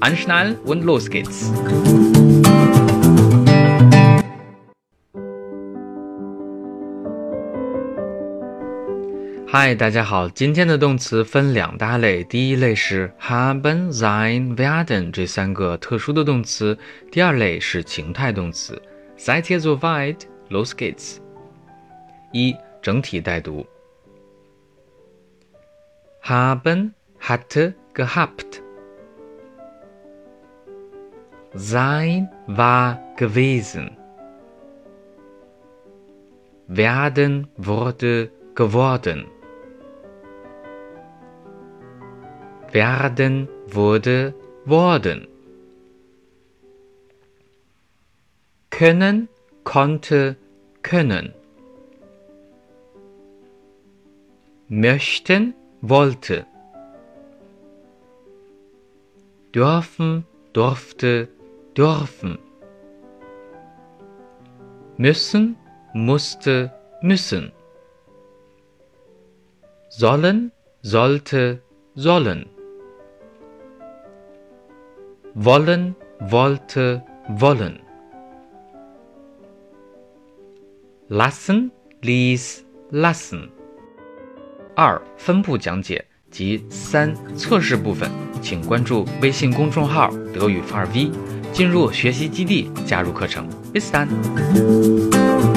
Anschnallen und los geht's！嗨，大家好，今天的动词分两大类，第一类是 haben、sein、werden 这三个特殊的动词，第二类是情态动词。Seid ihr soweit? Los geht's！一整体带读：haben、hatte、gehabt。 Sein war gewesen. Werden wurde geworden. Werden wurde worden. Können konnte können. Möchten wollte. Dürfen durfte dürfen. Müssen, musste, müssen. Sollen, sollte, sollen. Wollen, wollte, wollen. Lassen, ließ, lassen. 二、分步讲解及三、测试部分，请关注微信公众号“德语范儿 V”。进入学习基地，加入课程。Bis done.。